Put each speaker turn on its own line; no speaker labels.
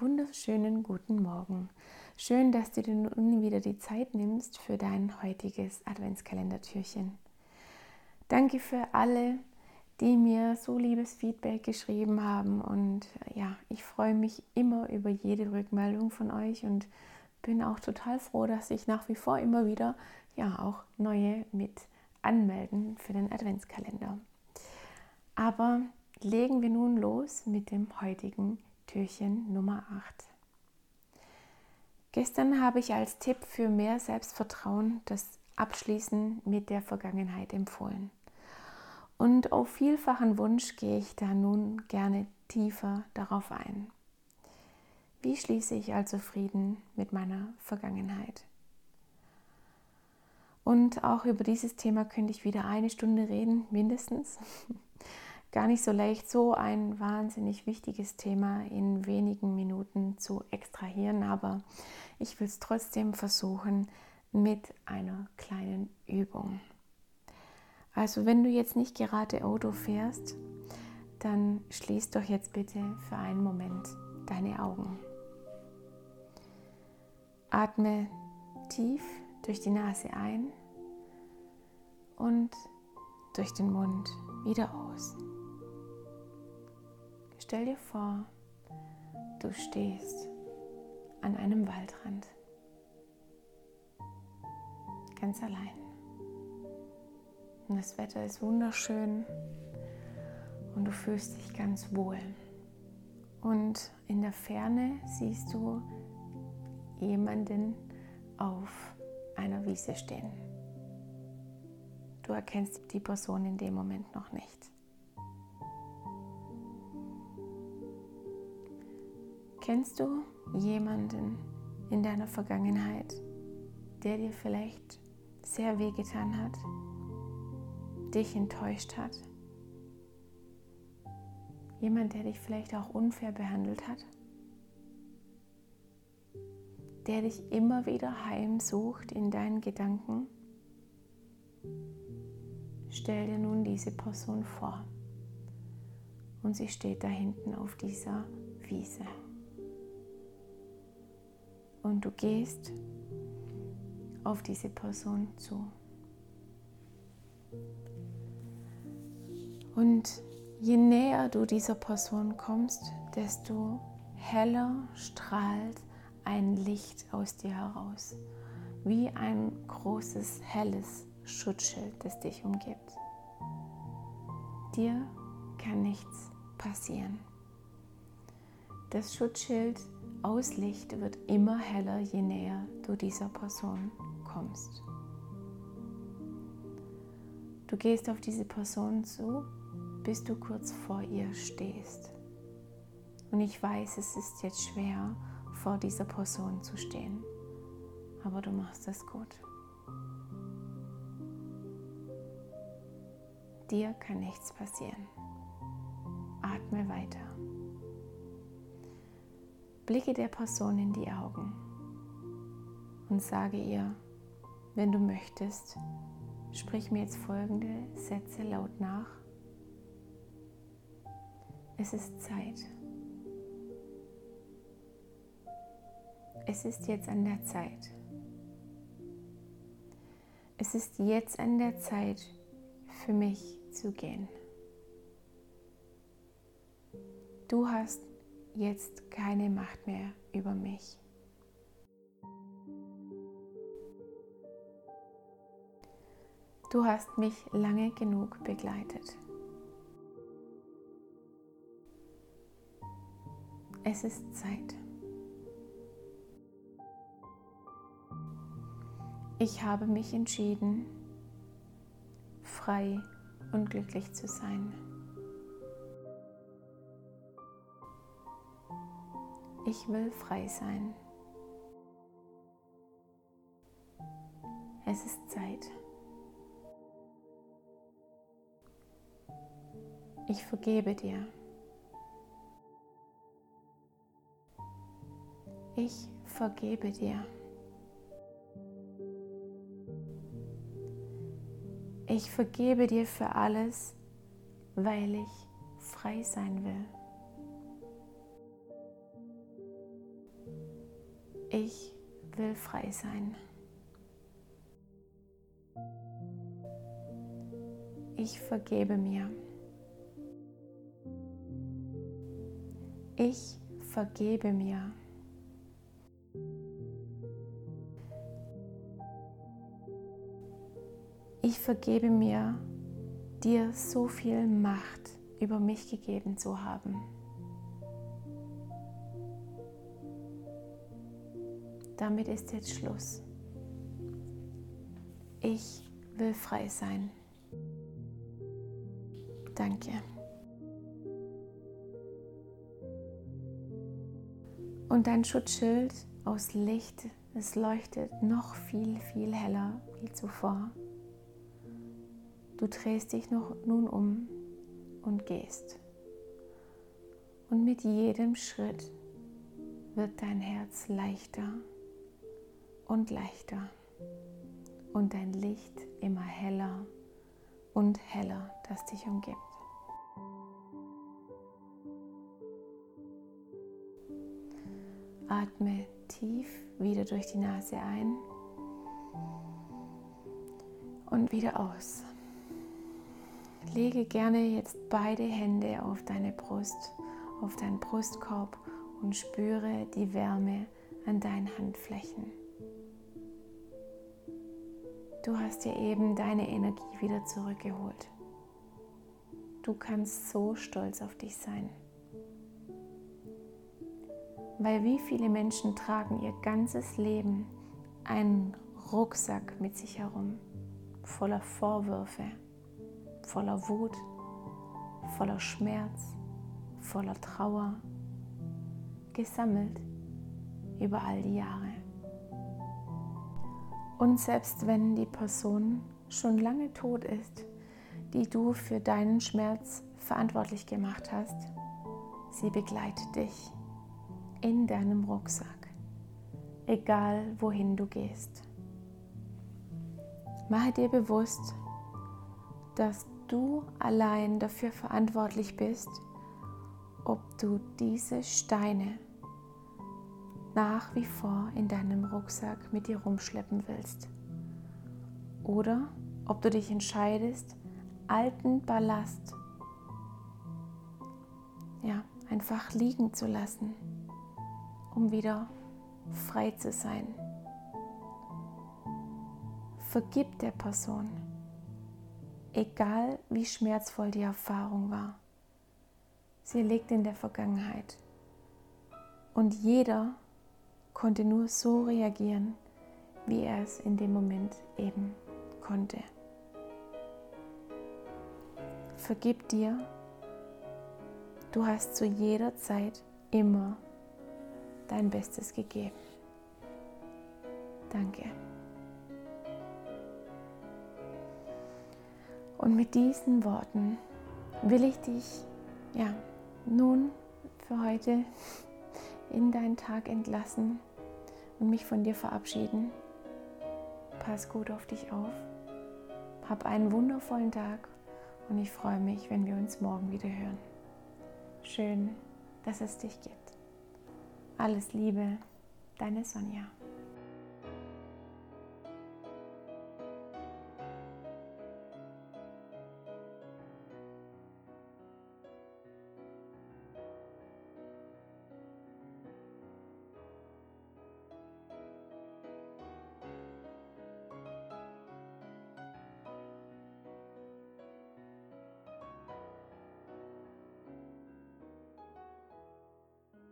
wunderschönen guten Morgen. Schön, dass du dir nun wieder die Zeit nimmst für dein heutiges Adventskalendertürchen. Danke für alle, die mir so liebes Feedback geschrieben haben und ja, ich freue mich immer über jede Rückmeldung von euch und bin auch total froh, dass ich nach wie vor immer wieder ja auch neue mit anmelden für den Adventskalender. Aber legen wir nun los mit dem heutigen Türchen Nummer 8. Gestern habe ich als Tipp für mehr Selbstvertrauen das Abschließen mit der Vergangenheit empfohlen. Und auf vielfachen Wunsch gehe ich da nun gerne tiefer darauf ein. Wie schließe ich also Frieden mit meiner Vergangenheit? Und auch über dieses Thema könnte ich wieder eine Stunde reden, mindestens. Gar nicht so leicht, so ein wahnsinnig wichtiges Thema in wenigen Minuten zu extrahieren, aber ich will es trotzdem versuchen mit einer kleinen Übung. Also wenn du jetzt nicht gerade Auto fährst, dann schließ doch jetzt bitte für einen Moment deine Augen. Atme tief durch die Nase ein und durch den Mund wieder aus. Stell dir vor, du stehst an einem Waldrand, ganz allein. Und das Wetter ist wunderschön und du fühlst dich ganz wohl. Und in der Ferne siehst du jemanden auf einer Wiese stehen. Du erkennst die Person in dem Moment noch nicht. Kennst du jemanden in deiner Vergangenheit, der dir vielleicht sehr wehgetan hat dich enttäuscht hat? Jemand, der dich vielleicht auch unfair behandelt hat? Der dich immer wieder heimsucht in deinen Gedanken? Stell dir nun diese Person vor und sie steht da hinten auf dieser Wiese. Und du gehst auf diese Person zu. Und je näher du dieser Person kommst, desto heller strahlt ein Licht aus dir heraus, wie ein großes, helles Schutzschild, das dich umgibt. Dir kann nichts passieren. Das Schutzschild aus Licht wird immer heller, je näher du dieser Person kommst. Du gehst auf diese Person zu bis du kurz vor ihr stehst. Und ich weiß, es ist jetzt schwer, vor dieser Person zu stehen, aber du machst es gut. Dir kann nichts passieren. Atme weiter. Blicke der Person in die Augen und sage ihr, wenn du möchtest, sprich mir jetzt folgende Sätze laut nach es ist Zeit. Es ist jetzt an der Zeit. Es ist jetzt an der Zeit für mich zu gehen. Du hast jetzt keine Macht mehr über mich. Du hast mich lange genug begleitet. Es ist Zeit. Ich habe mich entschieden, frei und glücklich zu sein. Ich will frei sein. Es ist Zeit. Ich vergebe dir. Ich vergebe dir. Ich vergebe dir für alles, weil ich frei sein will. Ich will frei sein. Ich vergebe mir. Ich vergebe mir. Ich vergebe mir, dir so viel Macht über mich gegeben zu haben. Damit ist jetzt Schluss. Ich will frei sein. Danke. Und dein Schutzschild aus Licht, es leuchtet noch viel, viel heller wie zuvor. Du drehst dich noch, nun um und gehst. Und mit jedem Schritt wird dein Herz leichter und leichter und dein Licht immer heller und heller, das dich umgibt. Atme tief wieder durch die Nase ein und wieder aus. Lege gerne jetzt beide Hände auf deine Brust, auf deinen Brustkorb und spüre die Wärme an deinen Handflächen. Du hast dir eben deine Energie wieder zurückgeholt. Du kannst so stolz auf dich sein. Weil wie viele Menschen tragen ihr ganzes Leben einen Rucksack mit sich herum, voller Vorwürfe, voller Wut, voller Schmerz, voller Trauer, gesammelt über all die Jahre. Und selbst wenn die Person schon lange tot ist, die du für deinen Schmerz verantwortlich gemacht hast, sie begleitet dich in deinem Rucksack, egal wohin du gehst. Mache dir bewusst, dass du allein dafür verantwortlich bist, ob du diese Steine nach wie vor in deinem Rucksack mit dir rumschleppen willst. Oder ob du dich entscheidest, alten Ballast ja, einfach liegen zu lassen, um wieder frei zu sein. Vergib der Person egal wie schmerzvoll die Erfahrung war. Sie liegt in der Vergangenheit. Und jeder konnte nur so reagieren, wie er es in dem Moment eben konnte. Vergib dir. Du hast zu jeder Zeit immer dein Bestes gegeben. Danke. Und mit diesen Worten will ich dich ja nun für heute in deinen Tag entlassen und mich von dir verabschieden. Pass gut auf dich auf. Hab einen wundervollen Tag und ich freue mich, wenn wir uns morgen wieder hören. Schön, dass es dich gibt. Alles Liebe, deine Sonja.